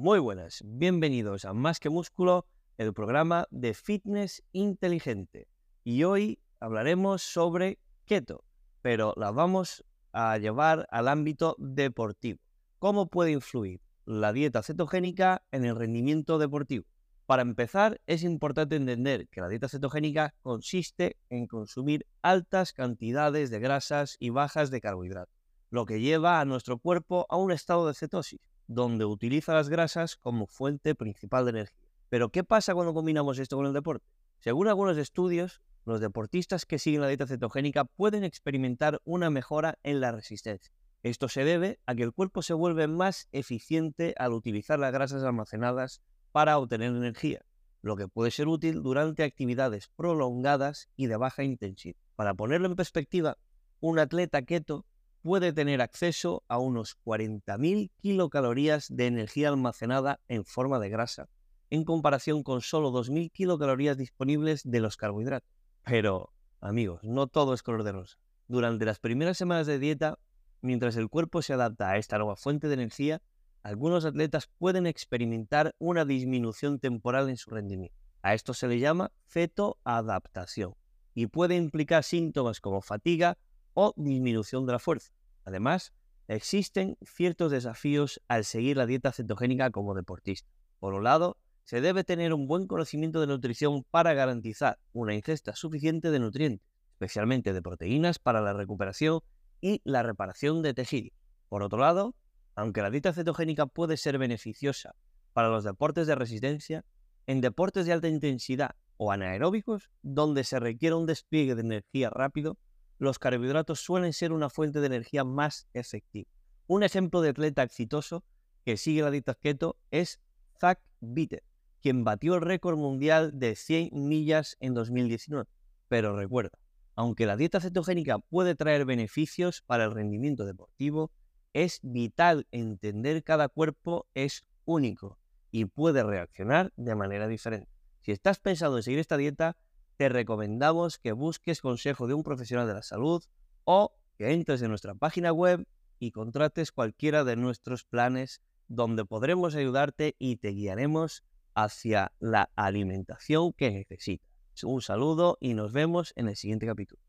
Muy buenas, bienvenidos a Más que Músculo, el programa de fitness inteligente. Y hoy hablaremos sobre keto, pero la vamos a llevar al ámbito deportivo. ¿Cómo puede influir la dieta cetogénica en el rendimiento deportivo? Para empezar, es importante entender que la dieta cetogénica consiste en consumir altas cantidades de grasas y bajas de carbohidratos, lo que lleva a nuestro cuerpo a un estado de cetosis, donde utiliza las grasas como fuente principal de energía. Pero, ¿qué pasa cuando combinamos esto con el deporte? Según algunos estudios, los deportistas que siguen la dieta cetogénica pueden experimentar una mejora en la resistencia. Esto se debe a que el cuerpo se vuelve más eficiente al utilizar las grasas almacenadas para obtener energía, lo que puede ser útil durante actividades prolongadas y de baja intensidad. Para ponerlo en perspectiva, un atleta keto puede tener acceso a unos 40.000 kilocalorías de energía almacenada en forma de grasa, en comparación con solo 2.000 kilocalorías disponibles de los carbohidratos. Pero, amigos, no todo es color de rosa. Durante las primeras semanas de dieta, mientras el cuerpo se adapta a esta nueva fuente de energía, algunos atletas pueden experimentar una disminución temporal en su rendimiento. A esto se le llama fetoadaptación y puede implicar síntomas como fatiga o disminución de la fuerza. Además, existen ciertos desafíos al seguir la dieta cetogénica como deportista. Por un lado, se debe tener un buen conocimiento de nutrición para garantizar una ingesta suficiente de nutrientes, especialmente de proteínas para la recuperación y la reparación de tejido. Por otro lado, aunque la dieta cetogénica puede ser beneficiosa para los deportes de resistencia, en deportes de alta intensidad o anaeróbicos, donde se requiere un despliegue de energía rápido, los carbohidratos suelen ser una fuente de energía más efectiva. Un ejemplo de atleta exitoso que sigue la dieta keto es Zach Bitter, quien batió el récord mundial de 100 millas en 2019. Pero recuerda, aunque la dieta cetogénica puede traer beneficios para el rendimiento deportivo, es vital entender cada cuerpo es único y puede reaccionar de manera diferente. Si estás pensando en seguir esta dieta, te recomendamos que busques consejo de un profesional de la salud o que entres en nuestra página web y contrates cualquiera de nuestros planes donde podremos ayudarte y te guiaremos hacia la alimentación que necesitas. Un saludo y nos vemos en el siguiente capítulo.